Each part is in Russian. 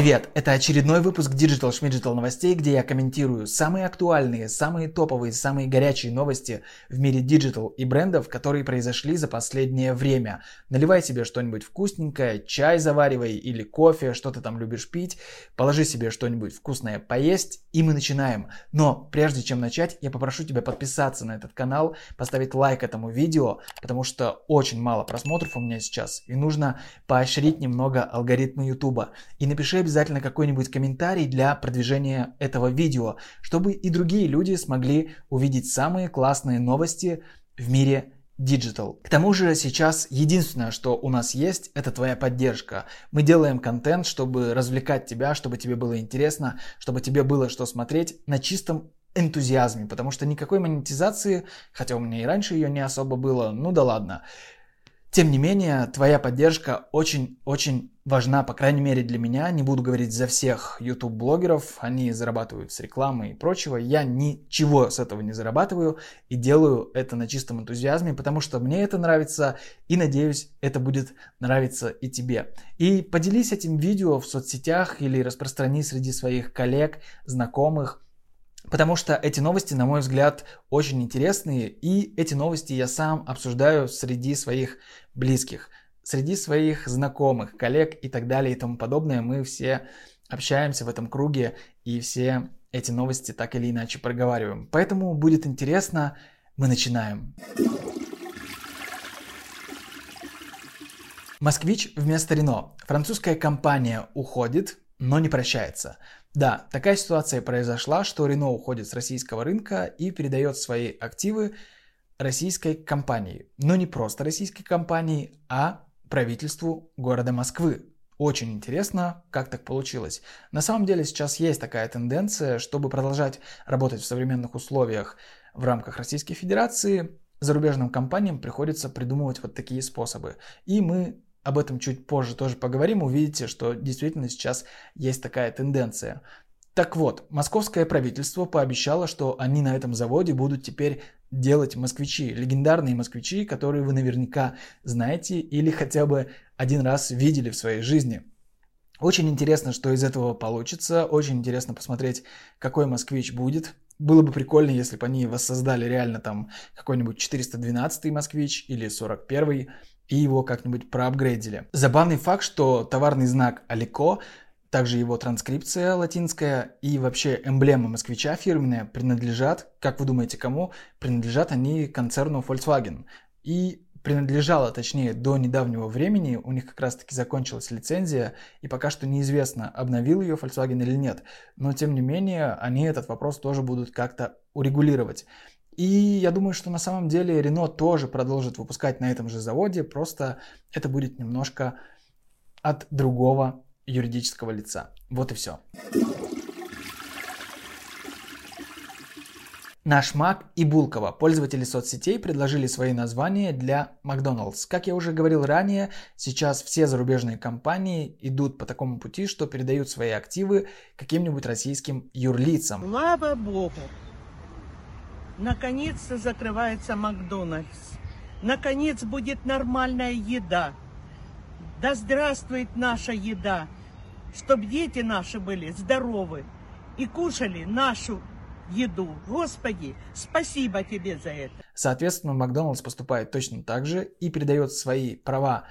Привет! Это очередной выпуск Digital Schmidgital новостей, где я комментирую самые актуальные, самые топовые, самые горячие новости в мире Digital и брендов, которые произошли за последнее время. Наливай себе что-нибудь вкусненькое, чай заваривай или кофе, что ты там любишь пить, положи себе что-нибудь вкусное поесть и мы начинаем. Но прежде чем начать, я попрошу тебя подписаться на этот канал, поставить лайк этому видео, потому что очень мало просмотров у меня сейчас и нужно поощрить немного алгоритмы YouTube. И напиши обязательно какой-нибудь комментарий для продвижения этого видео, чтобы и другие люди смогли увидеть самые классные новости в мире Digital. К тому же сейчас единственное, что у нас есть, это твоя поддержка. Мы делаем контент, чтобы развлекать тебя, чтобы тебе было интересно, чтобы тебе было что смотреть на чистом энтузиазме, потому что никакой монетизации, хотя у меня и раньше ее не особо было, ну да ладно. Тем не менее, твоя поддержка очень-очень важна, по крайней мере для меня. Не буду говорить за всех YouTube-блогеров, они зарабатывают с рекламы и прочего. Я ничего с этого не зарабатываю и делаю это на чистом энтузиазме, потому что мне это нравится и надеюсь, это будет нравиться и тебе. И поделись этим видео в соцсетях или распространи среди своих коллег, знакомых, Потому что эти новости, на мой взгляд, очень интересные, и эти новости я сам обсуждаю среди своих близких, среди своих знакомых, коллег и так далее и тому подобное. Мы все общаемся в этом круге, и все эти новости так или иначе проговариваем. Поэтому будет интересно, мы начинаем. Москвич вместо Рено. Французская компания уходит, но не прощается. Да, такая ситуация произошла, что Renault уходит с российского рынка и передает свои активы российской компании. Но не просто российской компании, а правительству города Москвы. Очень интересно, как так получилось. На самом деле сейчас есть такая тенденция, чтобы продолжать работать в современных условиях в рамках Российской Федерации, зарубежным компаниям приходится придумывать вот такие способы. И мы об этом чуть позже тоже поговорим, увидите, что действительно сейчас есть такая тенденция. Так вот, московское правительство пообещало, что они на этом заводе будут теперь делать москвичи, легендарные москвичи, которые вы наверняка знаете или хотя бы один раз видели в своей жизни. Очень интересно, что из этого получится, очень интересно посмотреть, какой москвич будет. Было бы прикольно, если бы они воссоздали реально там какой-нибудь 412 москвич или 41 и его как-нибудь проапгрейдили. Забавный факт, что товарный знак Алико, также его транскрипция латинская и вообще эмблема москвича фирменная принадлежат, как вы думаете, кому? Принадлежат они концерну Volkswagen. И принадлежала, точнее, до недавнего времени, у них как раз-таки закончилась лицензия, и пока что неизвестно, обновил ее Volkswagen или нет. Но, тем не менее, они этот вопрос тоже будут как-то урегулировать. И я думаю, что на самом деле Рено тоже продолжит выпускать на этом же заводе, просто это будет немножко от другого юридического лица. Вот и все. Наш Мак и Булкова. Пользователи соцсетей предложили свои названия для Макдоналдс. Как я уже говорил ранее, сейчас все зарубежные компании идут по такому пути, что передают свои активы каким-нибудь российским юрлицам. Слава Богу! Наконец-то закрывается Макдональдс. Наконец будет нормальная еда. Да здравствует наша еда. Чтобы дети наши были здоровы и кушали нашу еду. Господи, спасибо тебе за это. Соответственно, Макдональдс поступает точно так же и передает свои права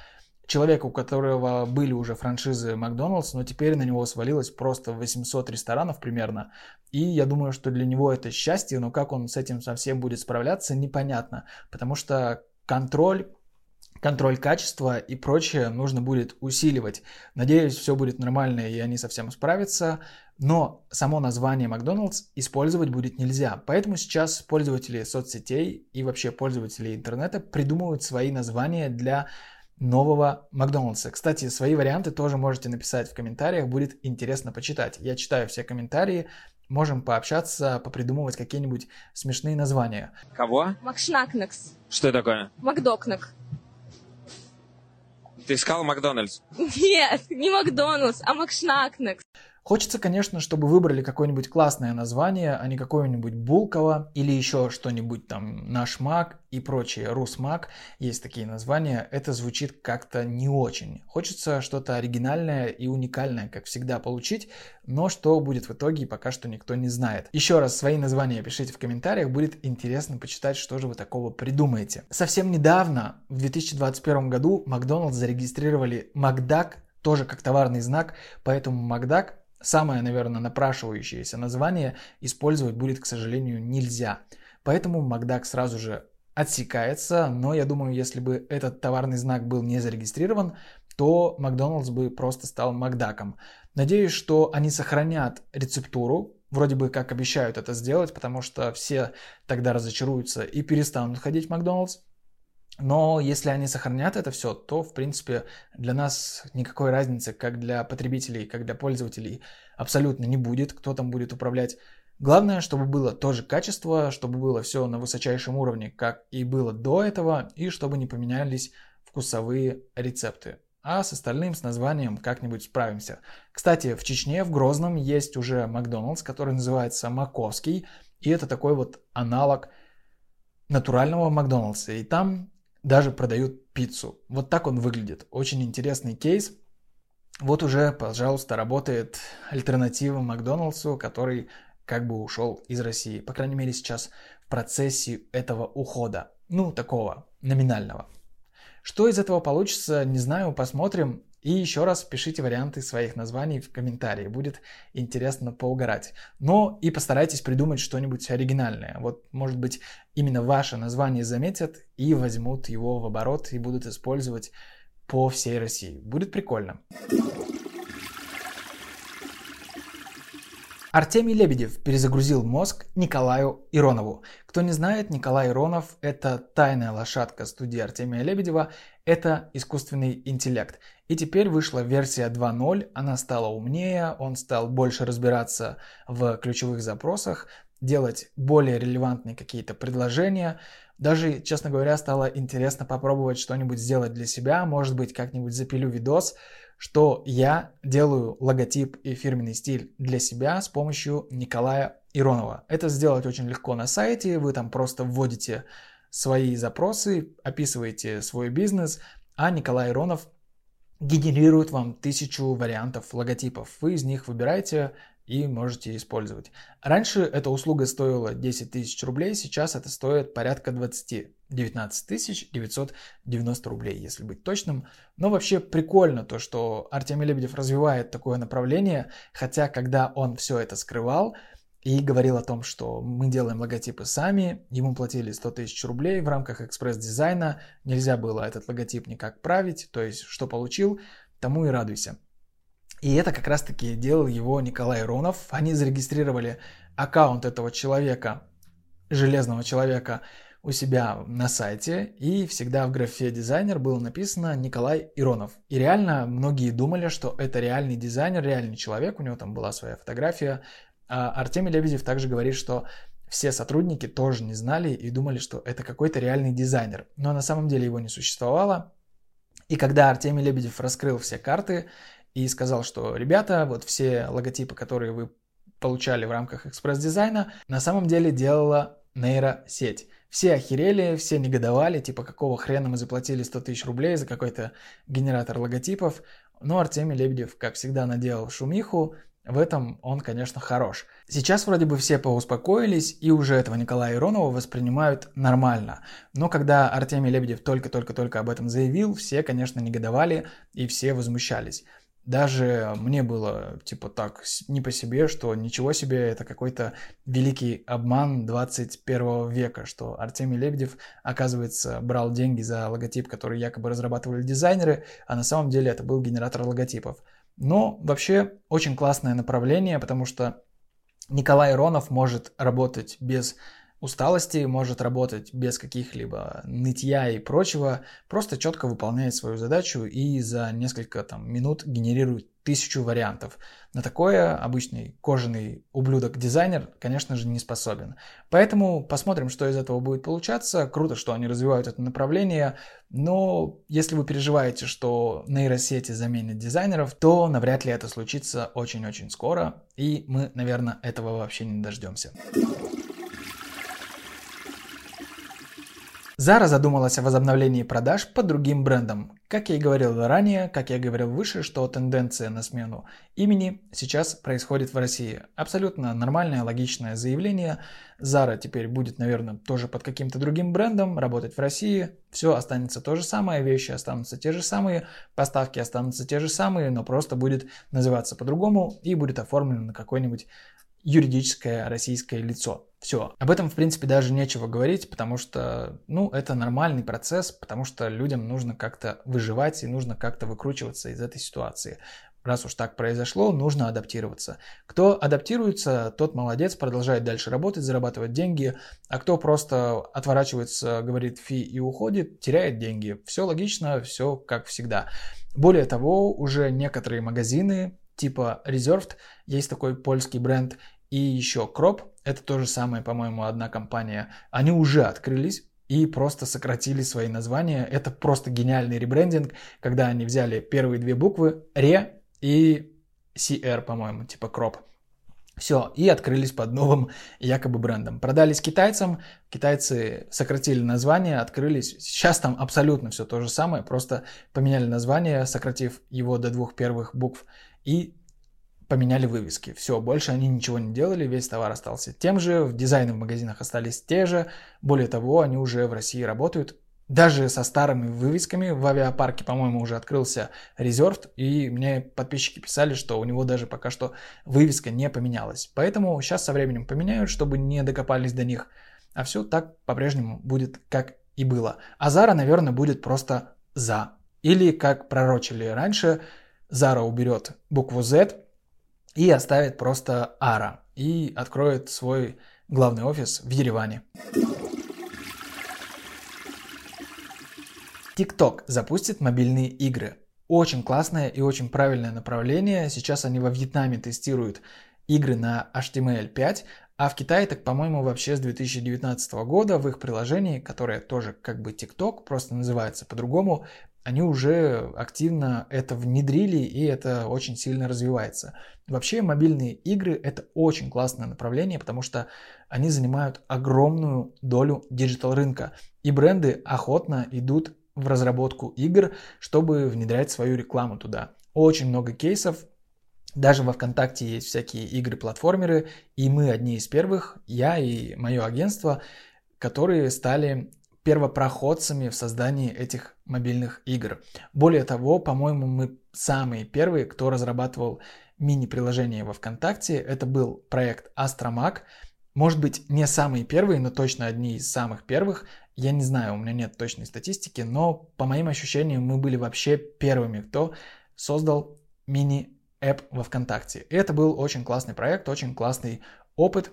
человека, у которого были уже франшизы Макдоналдс, но теперь на него свалилось просто 800 ресторанов примерно. И я думаю, что для него это счастье, но как он с этим совсем будет справляться, непонятно. Потому что контроль контроль качества и прочее нужно будет усиливать. Надеюсь, все будет нормально и они совсем справятся. Но само название Макдоналдс использовать будет нельзя. Поэтому сейчас пользователи соцсетей и вообще пользователи интернета придумывают свои названия для нового Макдональдса. Кстати, свои варианты тоже можете написать в комментариях, будет интересно почитать. Я читаю все комментарии, можем пообщаться, попридумывать какие-нибудь смешные названия. Кого? Макшнакнекс. Что это такое? Макдокнак. Ты искал Макдональдс? Нет, не Макдоналдс, а Макшнакнекс. Хочется, конечно, чтобы выбрали какое-нибудь классное название, а не какое-нибудь Булково или еще что-нибудь там Наш Мак и прочее, Русмак. Есть такие названия. Это звучит как-то не очень. Хочется что-то оригинальное и уникальное, как всегда, получить, но что будет в итоге, пока что никто не знает. Еще раз свои названия пишите в комментариях, будет интересно почитать, что же вы такого придумаете. Совсем недавно, в 2021 году, Макдональдс зарегистрировали Макдак тоже как товарный знак, поэтому Макдак самое, наверное, напрашивающееся название использовать будет, к сожалению, нельзя. Поэтому Макдак сразу же отсекается, но я думаю, если бы этот товарный знак был не зарегистрирован, то Макдоналдс бы просто стал Макдаком. Надеюсь, что они сохранят рецептуру, вроде бы как обещают это сделать, потому что все тогда разочаруются и перестанут ходить в Макдоналдс. Но если они сохранят это все, то, в принципе, для нас никакой разницы, как для потребителей, как для пользователей, абсолютно не будет, кто там будет управлять. Главное, чтобы было тоже качество, чтобы было все на высочайшем уровне, как и было до этого, и чтобы не поменялись вкусовые рецепты. А с остальным, с названием как-нибудь справимся. Кстати, в Чечне, в Грозном есть уже Макдоналдс, который называется Маковский, и это такой вот аналог натурального Макдоналдса. И там даже продают пиццу. Вот так он выглядит. Очень интересный кейс. Вот уже, пожалуйста, работает альтернатива Макдоналдсу, который как бы ушел из России. По крайней мере, сейчас в процессе этого ухода. Ну, такого номинального. Что из этого получится, не знаю, посмотрим. И еще раз пишите варианты своих названий в комментарии, будет интересно поугарать. Но и постарайтесь придумать что-нибудь оригинальное. Вот, может быть, именно ваше название заметят и возьмут его в оборот и будут использовать по всей России. Будет прикольно. Артемий Лебедев перезагрузил мозг Николаю Иронову. Кто не знает, Николай Иронов – это тайная лошадка студии Артемия Лебедева, это искусственный интеллект. И теперь вышла версия 2.0, она стала умнее, он стал больше разбираться в ключевых запросах, делать более релевантные какие-то предложения. Даже, честно говоря, стало интересно попробовать что-нибудь сделать для себя, может быть, как-нибудь запилю видос, что я делаю логотип и фирменный стиль для себя с помощью Николая Иронова. Это сделать очень легко на сайте, вы там просто вводите свои запросы, описываете свой бизнес, а Николай Иронов генерирует вам тысячу вариантов логотипов. Вы из них выбираете и можете использовать. Раньше эта услуга стоила 10 тысяч рублей, сейчас это стоит порядка 20. 19 тысяч 990 рублей, если быть точным. Но вообще прикольно то, что Артемий Лебедев развивает такое направление, хотя когда он все это скрывал и говорил о том, что мы делаем логотипы сами, ему платили 100 тысяч рублей в рамках экспресс-дизайна, нельзя было этот логотип никак править, то есть что получил, тому и радуйся. И это как раз-таки делал его Николай Ронов. Они зарегистрировали аккаунт этого человека, железного человека, у себя на сайте, и всегда в графе «дизайнер» было написано Николай Иронов. И реально многие думали, что это реальный дизайнер, реальный человек, у него там была своя фотография. А Артемий Лебедев также говорит, что все сотрудники тоже не знали и думали, что это какой-то реальный дизайнер. Но на самом деле его не существовало. И когда Артемий Лебедев раскрыл все карты и сказал, что ребята, вот все логотипы, которые вы получали в рамках экспресс-дизайна, на самом деле делала нейросеть. Все охерели, все негодовали, типа какого хрена мы заплатили 100 тысяч рублей за какой-то генератор логотипов. Но Артемий Лебедев, как всегда, наделал шумиху, в этом он, конечно, хорош. Сейчас вроде бы все поуспокоились и уже этого Николая Иронова воспринимают нормально. Но когда Артемий Лебедев только-только-только об этом заявил, все, конечно, негодовали и все возмущались. Даже мне было типа так не по себе, что ничего себе, это какой-то великий обман 21 века, что Артемий Лебедев, оказывается, брал деньги за логотип, который якобы разрабатывали дизайнеры, а на самом деле это был генератор логотипов. Но вообще очень классное направление, потому что Николай Ронов может работать без усталости, может работать без каких-либо нытья и прочего, просто четко выполняет свою задачу и за несколько там, минут генерирует тысячу вариантов. На такое обычный кожаный ублюдок-дизайнер, конечно же, не способен. Поэтому посмотрим, что из этого будет получаться. Круто, что они развивают это направление, но если вы переживаете, что нейросети заменят дизайнеров, то навряд ли это случится очень-очень скоро, и мы, наверное, этого вообще не дождемся. Zara задумалась о возобновлении продаж под другим брендом. Как я и говорил ранее, как я говорил выше, что тенденция на смену имени сейчас происходит в России. Абсолютно нормальное, логичное заявление. Zara теперь будет, наверное, тоже под каким-то другим брендом работать в России. Все останется то же самое, вещи останутся те же самые, поставки останутся те же самые, но просто будет называться по-другому и будет оформлено на какой-нибудь юридическое российское лицо. Все. Об этом, в принципе, даже нечего говорить, потому что, ну, это нормальный процесс, потому что людям нужно как-то выживать и нужно как-то выкручиваться из этой ситуации. Раз уж так произошло, нужно адаптироваться. Кто адаптируется, тот молодец, продолжает дальше работать, зарабатывать деньги, а кто просто отворачивается, говорит фи и уходит, теряет деньги. Все логично, все как всегда. Более того, уже некоторые магазины типа Reserved, есть такой польский бренд, и еще Crop, это то же самое, по-моему, одна компания, они уже открылись и просто сократили свои названия. Это просто гениальный ребрендинг, когда они взяли первые две буквы Re и CR, по-моему, типа Crop. Все, и открылись под новым якобы брендом. Продались китайцам, китайцы сократили название, открылись. Сейчас там абсолютно все то же самое, просто поменяли название, сократив его до двух первых букв и поменяли вывески. Все, больше они ничего не делали, весь товар остался тем же, в дизайны в магазинах остались те же. Более того, они уже в России работают. Даже со старыми вывесками в авиапарке, по-моему, уже открылся резерв, и мне подписчики писали, что у него даже пока что вывеска не поменялась. Поэтому сейчас со временем поменяют, чтобы не докопались до них. А все так по-прежнему будет, как и было. А Зара, наверное, будет просто «за». Или, как пророчили раньше, Zara уберет букву Z и оставит просто ARA и откроет свой главный офис в Ереване. TikTok запустит мобильные игры. Очень классное и очень правильное направление. Сейчас они во Вьетнаме тестируют игры на HTML5, а в Китае, так, по-моему, вообще с 2019 года в их приложении, которое тоже как бы TikTok, просто называется по-другому, они уже активно это внедрили, и это очень сильно развивается. Вообще мобильные игры это очень классное направление, потому что они занимают огромную долю диджитал рынка. И бренды охотно идут в разработку игр, чтобы внедрять свою рекламу туда. Очень много кейсов, даже во ВКонтакте есть всякие игры-платформеры, и мы одни из первых, я и мое агентство, которые стали первопроходцами в создании этих мобильных игр. Более того, по-моему, мы самые первые, кто разрабатывал мини-приложение во ВКонтакте. Это был проект Astromag. Может быть, не самые первые, но точно одни из самых первых. Я не знаю, у меня нет точной статистики, но по моим ощущениям мы были вообще первыми, кто создал мини-эп во ВКонтакте. И это был очень классный проект, очень классный опыт,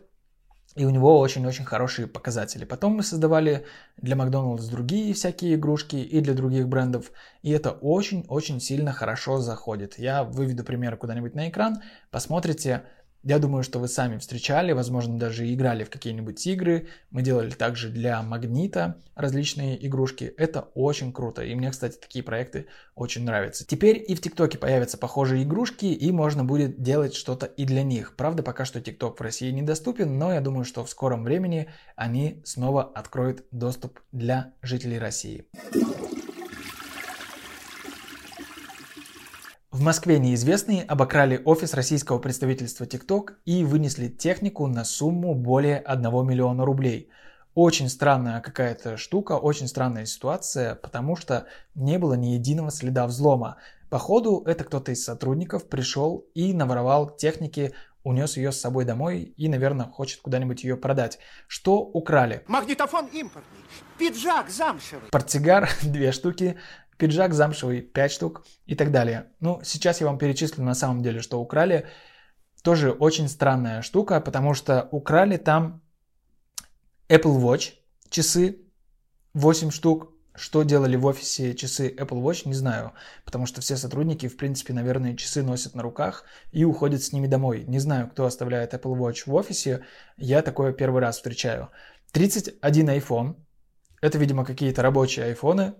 и у него очень-очень хорошие показатели. Потом мы создавали для Макдоналдс другие всякие игрушки и для других брендов. И это очень-очень сильно хорошо заходит. Я выведу пример куда-нибудь на экран. Посмотрите, я думаю, что вы сами встречали, возможно, даже играли в какие-нибудь игры. Мы делали также для Магнита различные игрушки. Это очень круто. И мне, кстати, такие проекты очень нравятся. Теперь и в ТикТоке появятся похожие игрушки, и можно будет делать что-то и для них. Правда, пока что ТикТок в России недоступен, но я думаю, что в скором времени они снова откроют доступ для жителей России. В Москве неизвестные обокрали офис российского представительства TikTok и вынесли технику на сумму более 1 миллиона рублей. Очень странная какая-то штука, очень странная ситуация, потому что не было ни единого следа взлома. Походу, это кто-то из сотрудников пришел и наворовал техники, унес ее с собой домой и, наверное, хочет куда-нибудь ее продать. Что украли? Магнитофон импортный, пиджак замшевый. Портсигар, две штуки, пиджак замшевый 5 штук и так далее. Ну, сейчас я вам перечислю на самом деле, что украли. Тоже очень странная штука, потому что украли там Apple Watch, часы, 8 штук. Что делали в офисе часы Apple Watch, не знаю. Потому что все сотрудники, в принципе, наверное, часы носят на руках и уходят с ними домой. Не знаю, кто оставляет Apple Watch в офисе. Я такое первый раз встречаю. 31 iPhone. Это, видимо, какие-то рабочие айфоны.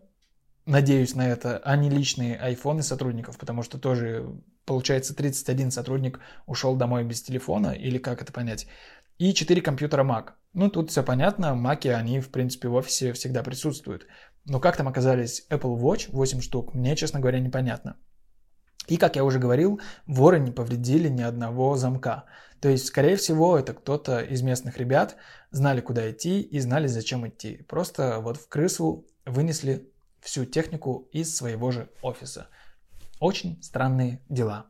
Надеюсь на это, а не личные айфоны сотрудников, потому что тоже, получается, 31 сотрудник ушел домой без телефона, или как это понять. И 4 компьютера Mac. Ну, тут все понятно, маки, они, в принципе, в офисе всегда присутствуют. Но как там оказались Apple Watch 8 штук, мне, честно говоря, непонятно. И, как я уже говорил, воры не повредили ни одного замка. То есть, скорее всего, это кто-то из местных ребят знали, куда идти и знали, зачем идти. Просто вот в крысу вынесли всю технику из своего же офиса. Очень странные дела.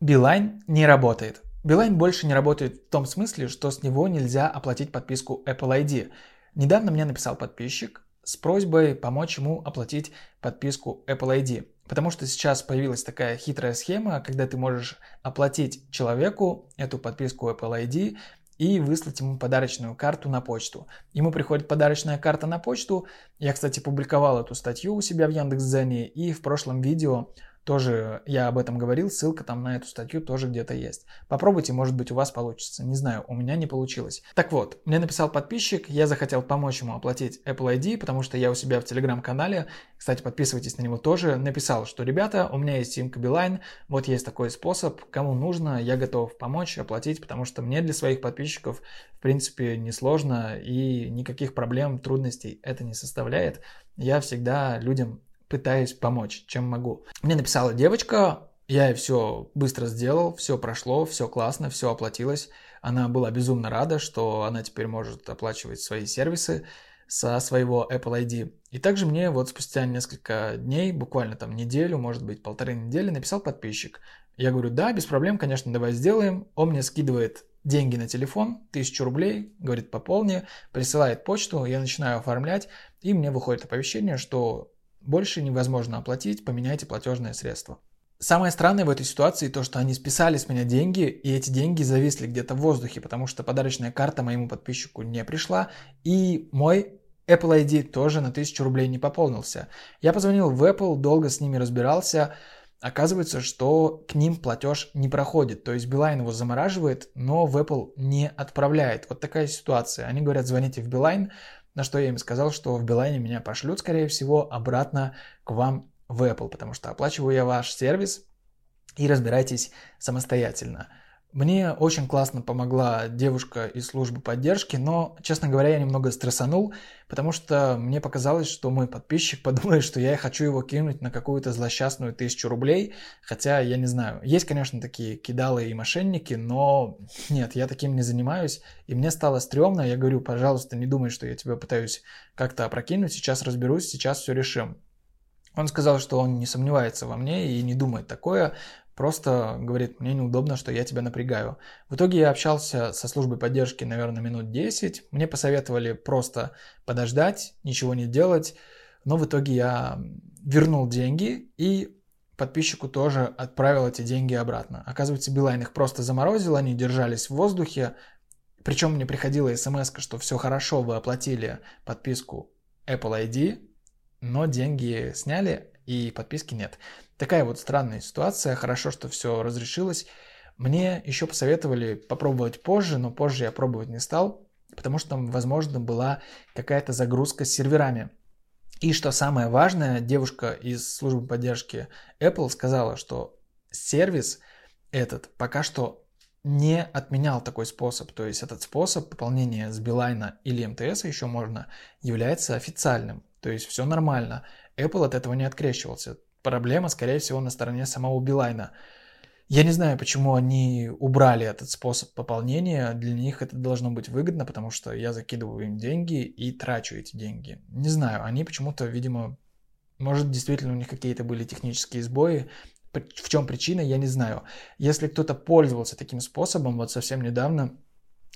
Билайн не работает. Билайн больше не работает в том смысле, что с него нельзя оплатить подписку Apple ID. Недавно мне написал подписчик с просьбой помочь ему оплатить подписку Apple ID. Потому что сейчас появилась такая хитрая схема, когда ты можешь оплатить человеку эту подписку Apple ID и выслать ему подарочную карту на почту. Ему приходит подарочная карта на почту. Я, кстати, публиковал эту статью у себя в Яндекс.Дзене и в прошлом видео тоже я об этом говорил, ссылка там на эту статью тоже где-то есть. Попробуйте, может быть у вас получится. Не знаю, у меня не получилось. Так вот, мне написал подписчик, я захотел помочь ему оплатить Apple ID, потому что я у себя в телеграм-канале, кстати, подписывайтесь на него тоже, написал, что ребята, у меня есть симка Билайн, вот есть такой способ, кому нужно, я готов помочь, оплатить, потому что мне для своих подписчиков, в принципе, несложно и никаких проблем, трудностей это не составляет. Я всегда людям пытаюсь помочь, чем могу. Мне написала девочка, я все быстро сделал, все прошло, все классно, все оплатилось. Она была безумно рада, что она теперь может оплачивать свои сервисы со своего Apple ID. И также мне вот спустя несколько дней, буквально там неделю, может быть полторы недели, написал подписчик. Я говорю, да, без проблем, конечно, давай сделаем. Он мне скидывает деньги на телефон, тысячу рублей, говорит, пополни, присылает почту, я начинаю оформлять, и мне выходит оповещение, что больше невозможно оплатить, поменяйте платежное средство. Самое странное в этой ситуации то, что они списали с меня деньги, и эти деньги зависли где-то в воздухе, потому что подарочная карта моему подписчику не пришла, и мой Apple ID тоже на 1000 рублей не пополнился. Я позвонил в Apple, долго с ними разбирался. Оказывается, что к ним платеж не проходит. То есть Билайн его замораживает, но в Apple не отправляет. Вот такая ситуация. Они говорят, звоните в Билайн, на что я им сказал, что в Билайне меня пошлют, скорее всего, обратно к вам в Apple, потому что оплачиваю я ваш сервис и разбирайтесь самостоятельно. Мне очень классно помогла девушка из службы поддержки, но, честно говоря, я немного стрессанул, потому что мне показалось, что мой подписчик подумает, что я хочу его кинуть на какую-то злосчастную тысячу рублей, хотя я не знаю. Есть, конечно, такие кидалы и мошенники, но нет, я таким не занимаюсь, и мне стало стрёмно, я говорю, пожалуйста, не думай, что я тебя пытаюсь как-то опрокинуть, сейчас разберусь, сейчас все решим. Он сказал, что он не сомневается во мне и не думает такое, Просто говорит, мне неудобно, что я тебя напрягаю. В итоге я общался со службой поддержки, наверное, минут 10. Мне посоветовали просто подождать, ничего не делать. Но в итоге я вернул деньги и подписчику тоже отправил эти деньги обратно. Оказывается, Билайн их просто заморозил, они держались в воздухе. Причем мне приходила смс, что все хорошо, вы оплатили подписку Apple ID, но деньги сняли и подписки нет. Такая вот странная ситуация. Хорошо, что все разрешилось. Мне еще посоветовали попробовать позже, но позже я пробовать не стал, потому что там, возможно, была какая-то загрузка с серверами. И что самое важное, девушка из службы поддержки Apple сказала, что сервис этот пока что не отменял такой способ. То есть этот способ пополнения с Билайна или МТС еще можно является официальным. То есть все нормально. Apple от этого не открещивался проблема, скорее всего, на стороне самого Билайна. Я не знаю, почему они убрали этот способ пополнения. Для них это должно быть выгодно, потому что я закидываю им деньги и трачу эти деньги. Не знаю, они почему-то, видимо, может, действительно у них какие-то были технические сбои. В чем причина, я не знаю. Если кто-то пользовался таким способом, вот совсем недавно,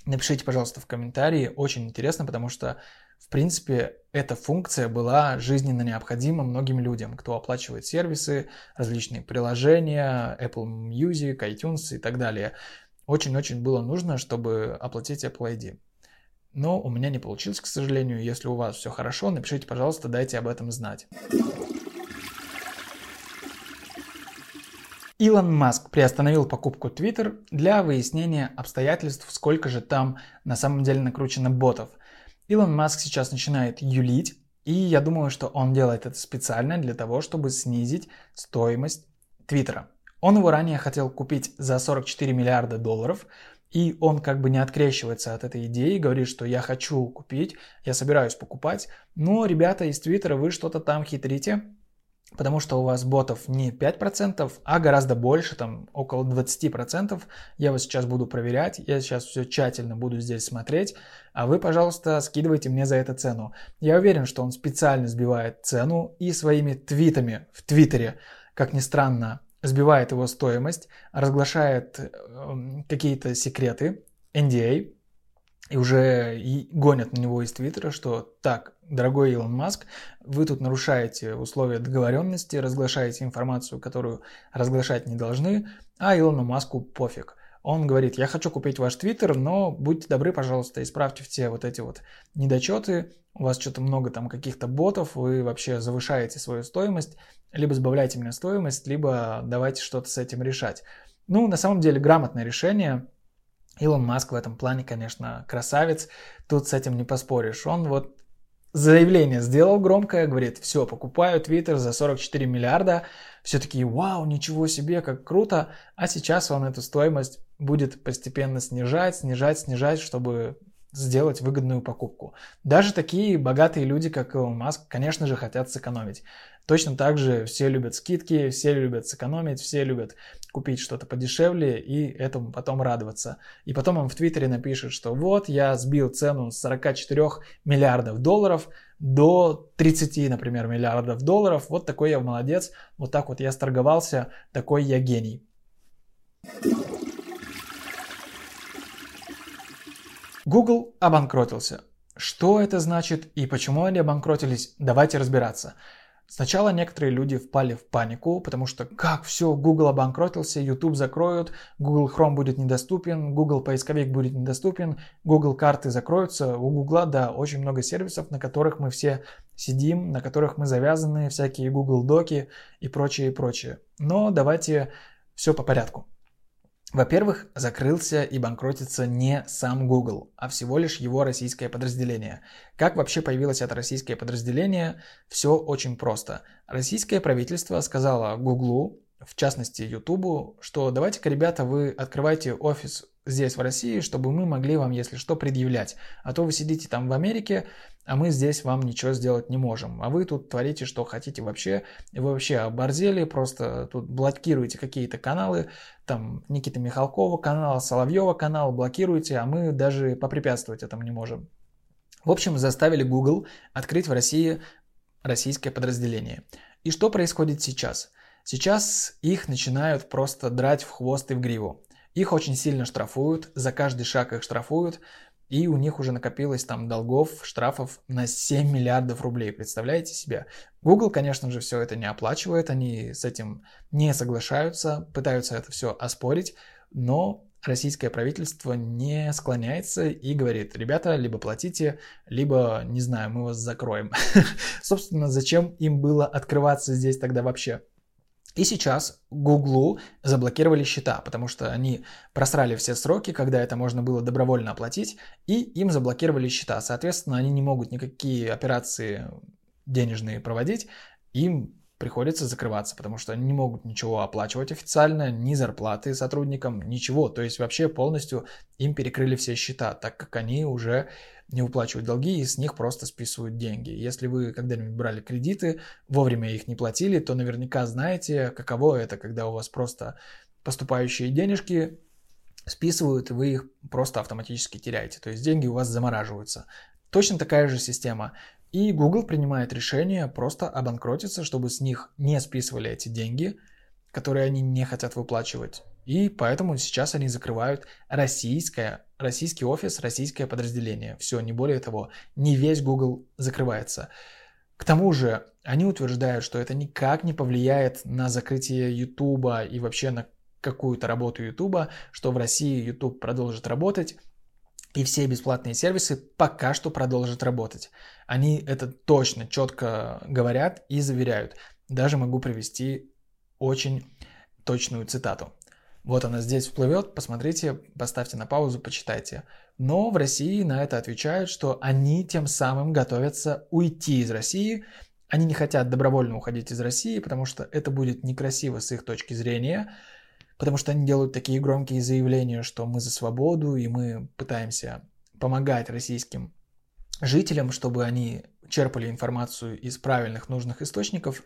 напишите, пожалуйста, в комментарии. Очень интересно, потому что в принципе, эта функция была жизненно необходима многим людям, кто оплачивает сервисы, различные приложения, Apple Music, iTunes и так далее. очень-очень было нужно, чтобы оплатить Apple ID. Но у меня не получилось, к сожалению. Если у вас все хорошо, напишите, пожалуйста, дайте об этом знать. Илон Маск приостановил покупку Twitter для выяснения обстоятельств, сколько же там на самом деле накручено ботов. Илон Маск сейчас начинает юлить, и я думаю, что он делает это специально для того, чтобы снизить стоимость Твиттера. Он его ранее хотел купить за 44 миллиарда долларов, и он как бы не открещивается от этой идеи, говорит, что я хочу купить, я собираюсь покупать, но ребята из Твиттера, вы что-то там хитрите, потому что у вас ботов не 5%, а гораздо больше, там около 20%. Я вас сейчас буду проверять, я сейчас все тщательно буду здесь смотреть, а вы, пожалуйста, скидывайте мне за это цену. Я уверен, что он специально сбивает цену и своими твитами в Твиттере, как ни странно, сбивает его стоимость, разглашает э, какие-то секреты, NDA, и уже и гонят на него из Твиттера, что так, дорогой Илон Маск, вы тут нарушаете условия договоренности, разглашаете информацию, которую разглашать не должны, а Илону Маску пофиг. Он говорит, я хочу купить ваш Твиттер, но будьте добры, пожалуйста, исправьте все вот эти вот недочеты, у вас что-то много там каких-то ботов, вы вообще завышаете свою стоимость, либо сбавляйте мне стоимость, либо давайте что-то с этим решать. Ну, на самом деле, грамотное решение, Илон Маск в этом плане, конечно, красавец, тут с этим не поспоришь. Он вот заявление сделал громкое, говорит, все, покупаю Твиттер за 44 миллиарда. Все таки вау, ничего себе, как круто. А сейчас он эту стоимость будет постепенно снижать, снижать, снижать, чтобы сделать выгодную покупку. Даже такие богатые люди, как Илон Маск, конечно же, хотят сэкономить. Точно так же все любят скидки, все любят сэкономить, все любят купить что-то подешевле и этому потом радоваться. И потом он в Твиттере напишет, что вот я сбил цену с 44 миллиардов долларов до 30, например, миллиардов долларов. Вот такой я молодец, вот так вот я сторговался, такой я гений. Google обанкротился. Что это значит и почему они обанкротились, давайте разбираться. Сначала некоторые люди впали в панику, потому что как все, Google обанкротился, YouTube закроют, Google Chrome будет недоступен, Google поисковик будет недоступен, Google карты закроются. У Google, да, очень много сервисов, на которых мы все сидим, на которых мы завязаны, всякие Google Доки и прочее, и прочее. Но давайте все по порядку. Во-первых, закрылся и банкротится не сам Google, а всего лишь его российское подразделение. Как вообще появилось это российское подразделение? Все очень просто. Российское правительство сказало Google, в частности YouTube, что давайте-ка, ребята, вы открывайте офис здесь, в России, чтобы мы могли вам, если что, предъявлять. А то вы сидите там в Америке, а мы здесь вам ничего сделать не можем. А вы тут творите, что хотите вообще. Вы вообще оборзели, просто тут блокируете какие-то каналы, там Никита Михалкова канал, Соловьева канал, блокируете, а мы даже попрепятствовать этому не можем. В общем, заставили Google открыть в России российское подразделение. И что происходит сейчас? Сейчас их начинают просто драть в хвост и в гриву. Их очень сильно штрафуют, за каждый шаг их штрафуют, и у них уже накопилось там долгов, штрафов на 7 миллиардов рублей. Представляете себе? Google, конечно же, все это не оплачивает, они с этим не соглашаются, пытаются это все оспорить, но российское правительство не склоняется и говорит, ребята, либо платите, либо, не знаю, мы вас закроем. Собственно, зачем им было открываться здесь тогда вообще? И сейчас Гуглу заблокировали счета, потому что они просрали все сроки, когда это можно было добровольно оплатить, и им заблокировали счета. Соответственно, они не могут никакие операции денежные проводить, им приходится закрываться, потому что они не могут ничего оплачивать официально, ни зарплаты сотрудникам, ничего. То есть вообще полностью им перекрыли все счета, так как они уже не выплачивают долги и с них просто списывают деньги. Если вы когда-нибудь брали кредиты, вовремя их не платили, то наверняка знаете, каково это, когда у вас просто поступающие денежки списывают, и вы их просто автоматически теряете. То есть деньги у вас замораживаются. Точно такая же система. И Google принимает решение просто обанкротиться, чтобы с них не списывали эти деньги, которые они не хотят выплачивать. И поэтому сейчас они закрывают российское российский офис, российское подразделение. Все, не более того, не весь Google закрывается. К тому же, они утверждают, что это никак не повлияет на закрытие YouTube и вообще на какую-то работу YouTube, что в России YouTube продолжит работать, и все бесплатные сервисы пока что продолжат работать. Они это точно, четко говорят и заверяют. Даже могу привести очень точную цитату. Вот она здесь всплывет, посмотрите, поставьте на паузу, почитайте. Но в России на это отвечают, что они тем самым готовятся уйти из России. Они не хотят добровольно уходить из России, потому что это будет некрасиво с их точки зрения потому что они делают такие громкие заявления, что мы за свободу, и мы пытаемся помогать российским жителям, чтобы они черпали информацию из правильных, нужных источников,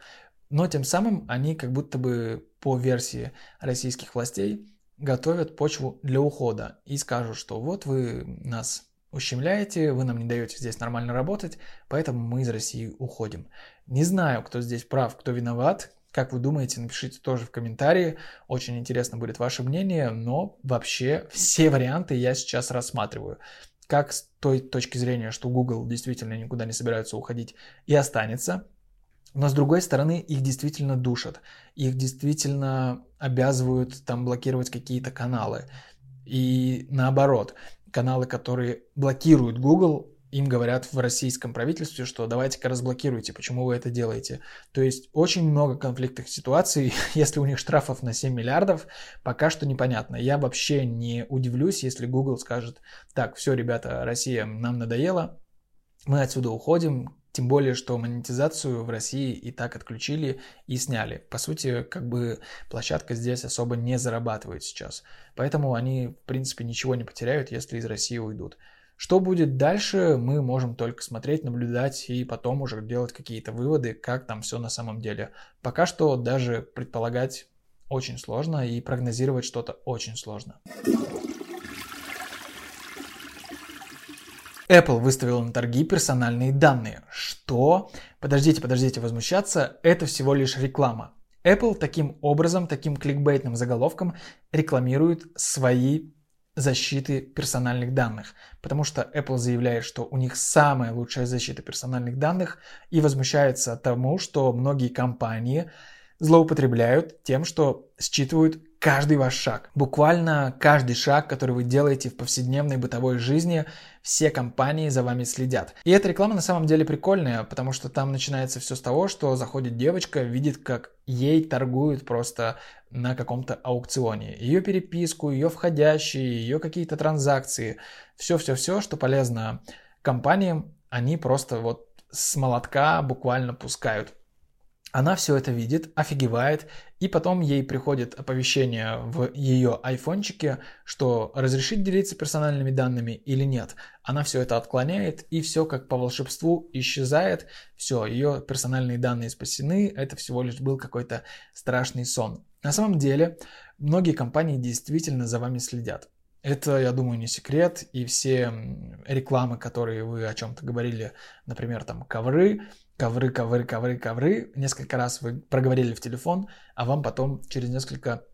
но тем самым они как будто бы по версии российских властей готовят почву для ухода и скажут, что вот вы нас ущемляете, вы нам не даете здесь нормально работать, поэтому мы из России уходим. Не знаю, кто здесь прав, кто виноват, как вы думаете, напишите тоже в комментарии. Очень интересно будет ваше мнение, но вообще все варианты я сейчас рассматриваю. Как с той точки зрения, что Google действительно никуда не собираются уходить и останется, но с другой стороны, их действительно душат. Их действительно обязывают там блокировать какие-то каналы. И наоборот, каналы, которые блокируют Google, им говорят в российском правительстве, что давайте-ка разблокируйте, почему вы это делаете. То есть очень много конфликтных ситуаций, если у них штрафов на 7 миллиардов, пока что непонятно. Я вообще не удивлюсь, если Google скажет, так, все, ребята, Россия, нам надоело, мы отсюда уходим, тем более, что монетизацию в России и так отключили и сняли. По сути, как бы площадка здесь особо не зарабатывает сейчас. Поэтому они, в принципе, ничего не потеряют, если из России уйдут. Что будет дальше, мы можем только смотреть, наблюдать и потом уже делать какие-то выводы, как там все на самом деле. Пока что даже предполагать очень сложно и прогнозировать что-то очень сложно. Apple выставила на торги персональные данные. Что? Подождите, подождите, возмущаться. Это всего лишь реклама. Apple таким образом, таким кликбейтным заголовком рекламирует свои защиты персональных данных, потому что Apple заявляет, что у них самая лучшая защита персональных данных и возмущается тому, что многие компании злоупотребляют тем, что считывают каждый ваш шаг. Буквально каждый шаг, который вы делаете в повседневной бытовой жизни, все компании за вами следят. И эта реклама на самом деле прикольная, потому что там начинается все с того, что заходит девочка, видит, как ей торгуют просто на каком-то аукционе. Ее переписку, ее входящие, ее какие-то транзакции, все-все-все, что полезно компаниям, они просто вот с молотка буквально пускают. Она все это видит, офигевает, и потом ей приходит оповещение в ее айфончике, что разрешить делиться персональными данными или нет. Она все это отклоняет, и все как по волшебству исчезает. Все, ее персональные данные спасены, это всего лишь был какой-то страшный сон. На самом деле, многие компании действительно за вами следят. Это, я думаю, не секрет, и все рекламы, которые вы о чем-то говорили, например, там ковры, ковры, ковры, ковры, ковры, несколько раз вы проговорили в телефон, а вам потом через несколько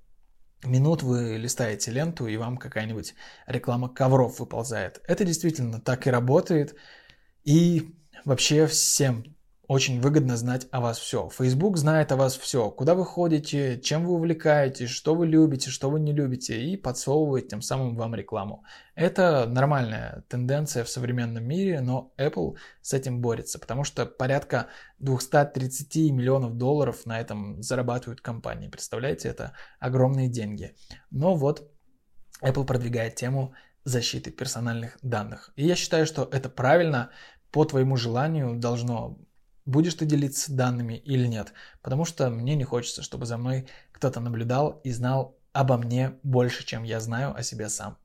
минут вы листаете ленту, и вам какая-нибудь реклама ковров выползает. Это действительно так и работает. И вообще всем очень выгодно знать о вас все. Facebook знает о вас все. Куда вы ходите, чем вы увлекаетесь, что вы любите, что вы не любите. И подсовывает тем самым вам рекламу. Это нормальная тенденция в современном мире, но Apple с этим борется. Потому что порядка 230 миллионов долларов на этом зарабатывают компании. Представляете, это огромные деньги. Но вот Apple продвигает тему защиты персональных данных. И я считаю, что это правильно, по твоему желанию должно будешь ты делиться данными или нет. Потому что мне не хочется, чтобы за мной кто-то наблюдал и знал обо мне больше, чем я знаю о себе сам.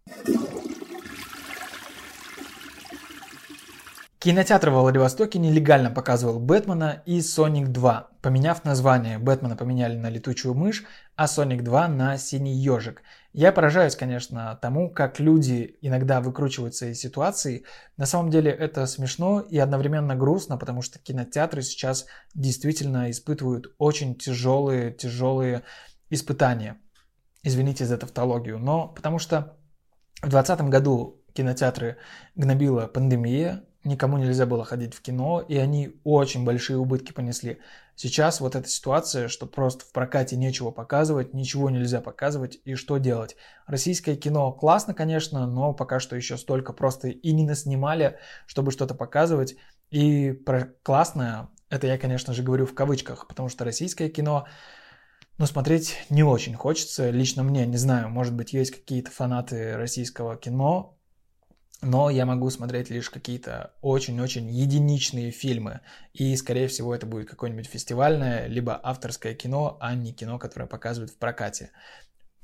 Кинотеатр в Владивостоке нелегально показывал Бэтмена и Соник 2, поменяв название. Бэтмена поменяли на летучую мышь, а Соник 2 на синий ежик. Я поражаюсь, конечно, тому, как люди иногда выкручиваются из ситуации. На самом деле это смешно и одновременно грустно, потому что кинотеатры сейчас действительно испытывают очень тяжелые, тяжелые испытания. Извините за тавтологию, но потому что в 2020 году кинотеатры гнобила пандемия, никому нельзя было ходить в кино, и они очень большие убытки понесли. Сейчас вот эта ситуация, что просто в прокате нечего показывать, ничего нельзя показывать, и что делать? Российское кино классно, конечно, но пока что еще столько просто и не наснимали, чтобы что-то показывать. И про классное, это я, конечно же, говорю в кавычках, потому что российское кино, ну, смотреть не очень хочется. Лично мне, не знаю, может быть, есть какие-то фанаты российского кино, но я могу смотреть лишь какие-то очень-очень единичные фильмы. И, скорее всего, это будет какое-нибудь фестивальное, либо авторское кино, а не кино, которое показывают в прокате.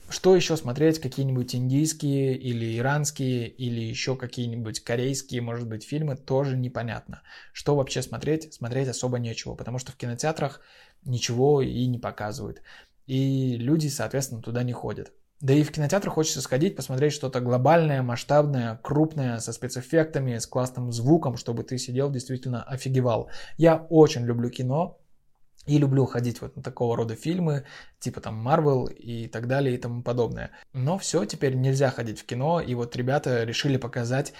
Что еще смотреть? Какие-нибудь индийские или иранские или еще какие-нибудь корейские, может быть, фильмы, тоже непонятно. Что вообще смотреть? Смотреть особо нечего, потому что в кинотеатрах ничего и не показывают. И люди, соответственно, туда не ходят. Да и в кинотеатр хочется сходить, посмотреть что-то глобальное, масштабное, крупное, со спецэффектами, с классным звуком, чтобы ты сидел, действительно офигевал. Я очень люблю кино, и люблю ходить вот на такого рода фильмы, типа там Марвел и так далее и тому подобное. Но все, теперь нельзя ходить в кино, и вот ребята решили показать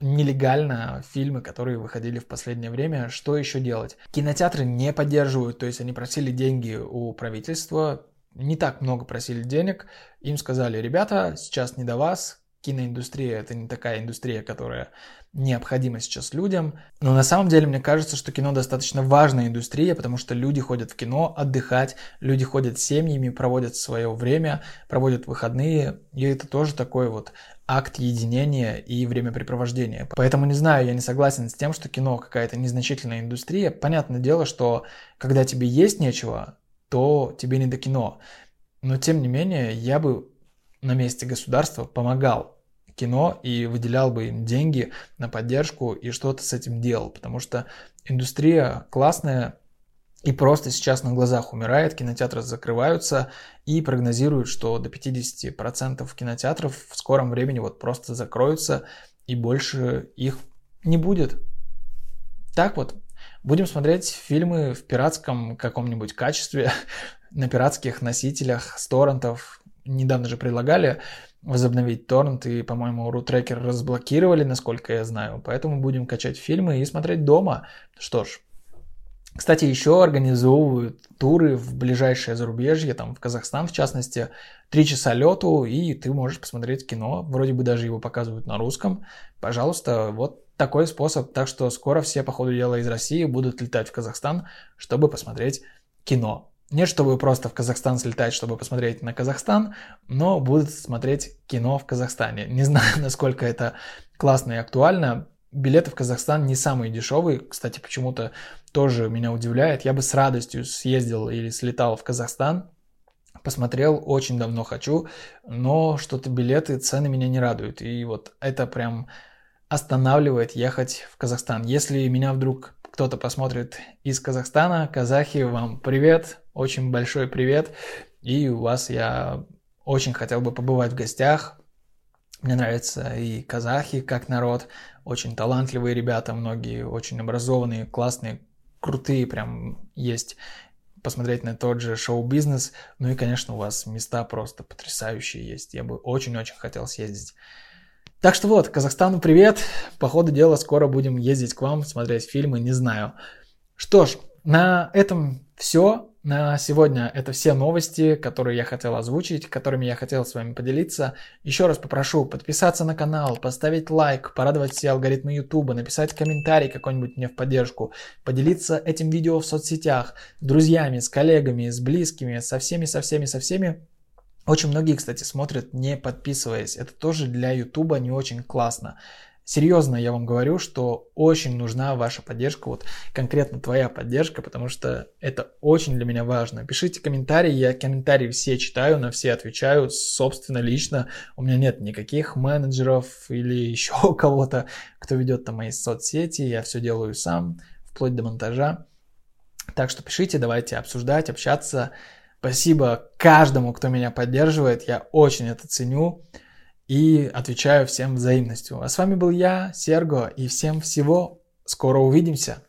нелегально фильмы, которые выходили в последнее время. Что еще делать? Кинотеатры не поддерживают, то есть они просили деньги у правительства, не так много просили денег, им сказали, ребята, сейчас не до вас, киноиндустрия это не такая индустрия, которая необходима сейчас людям. Но на самом деле мне кажется, что кино достаточно важная индустрия, потому что люди ходят в кино отдыхать, люди ходят с семьями, проводят свое время, проводят выходные, и это тоже такой вот акт единения и времяпрепровождения. Поэтому не знаю, я не согласен с тем, что кино какая-то незначительная индустрия. Понятное дело, что когда тебе есть нечего, то тебе не до кино. Но тем не менее, я бы на месте государства помогал кино и выделял бы им деньги на поддержку и что-то с этим делал, потому что индустрия классная и просто сейчас на глазах умирает, кинотеатры закрываются и прогнозируют, что до 50% кинотеатров в скором времени вот просто закроются и больше их не будет. Так вот, Будем смотреть фильмы в пиратском каком-нибудь качестве, на пиратских носителях с торрентов. Недавно же предлагали возобновить торрент, и, по-моему, рутрекер разблокировали, насколько я знаю. Поэтому будем качать фильмы и смотреть дома. Что ж, кстати, еще организовывают туры в ближайшее зарубежье, там в Казахстан в частности, три часа лету, и ты можешь посмотреть кино, вроде бы даже его показывают на русском. Пожалуйста, вот такой способ. Так что скоро все, по ходу дела, из России будут летать в Казахстан, чтобы посмотреть кино. Не чтобы просто в Казахстан слетать, чтобы посмотреть на Казахстан, но будут смотреть кино в Казахстане. Не знаю, насколько это классно и актуально. Билеты в Казахстан не самые дешевые. Кстати, почему-то тоже меня удивляет. Я бы с радостью съездил или слетал в Казахстан. Посмотрел, очень давно хочу, но что-то билеты, цены меня не радуют. И вот это прям останавливает ехать в Казахстан. Если меня вдруг кто-то посмотрит из Казахстана, казахи, вам привет, очень большой привет. И у вас я очень хотел бы побывать в гостях. Мне нравятся и казахи как народ, очень талантливые ребята, многие очень образованные, классные, крутые прям есть посмотреть на тот же шоу-бизнес. Ну и, конечно, у вас места просто потрясающие есть. Я бы очень-очень хотел съездить. Так что вот, Казахстану привет. По ходу дела скоро будем ездить к вам, смотреть фильмы, не знаю. Что ж, на этом все. На сегодня это все новости, которые я хотел озвучить, которыми я хотел с вами поделиться. Еще раз попрошу подписаться на канал, поставить лайк, порадовать все алгоритмы YouTube, написать комментарий какой-нибудь мне в поддержку, поделиться этим видео в соцсетях с друзьями, с коллегами, с близкими, со всеми, со всеми, со всеми. Очень многие, кстати, смотрят не подписываясь. Это тоже для YouTube не очень классно. Серьезно я вам говорю, что очень нужна ваша поддержка, вот конкретно твоя поддержка, потому что это очень для меня важно. Пишите комментарии, я комментарии все читаю, на все отвечаю, собственно, лично. У меня нет никаких менеджеров или еще кого-то, кто ведет там мои соцсети, я все делаю сам, вплоть до монтажа. Так что пишите, давайте обсуждать, общаться. Спасибо каждому, кто меня поддерживает. Я очень это ценю и отвечаю всем взаимностью. А с вами был я, Серго, и всем всего. Скоро увидимся.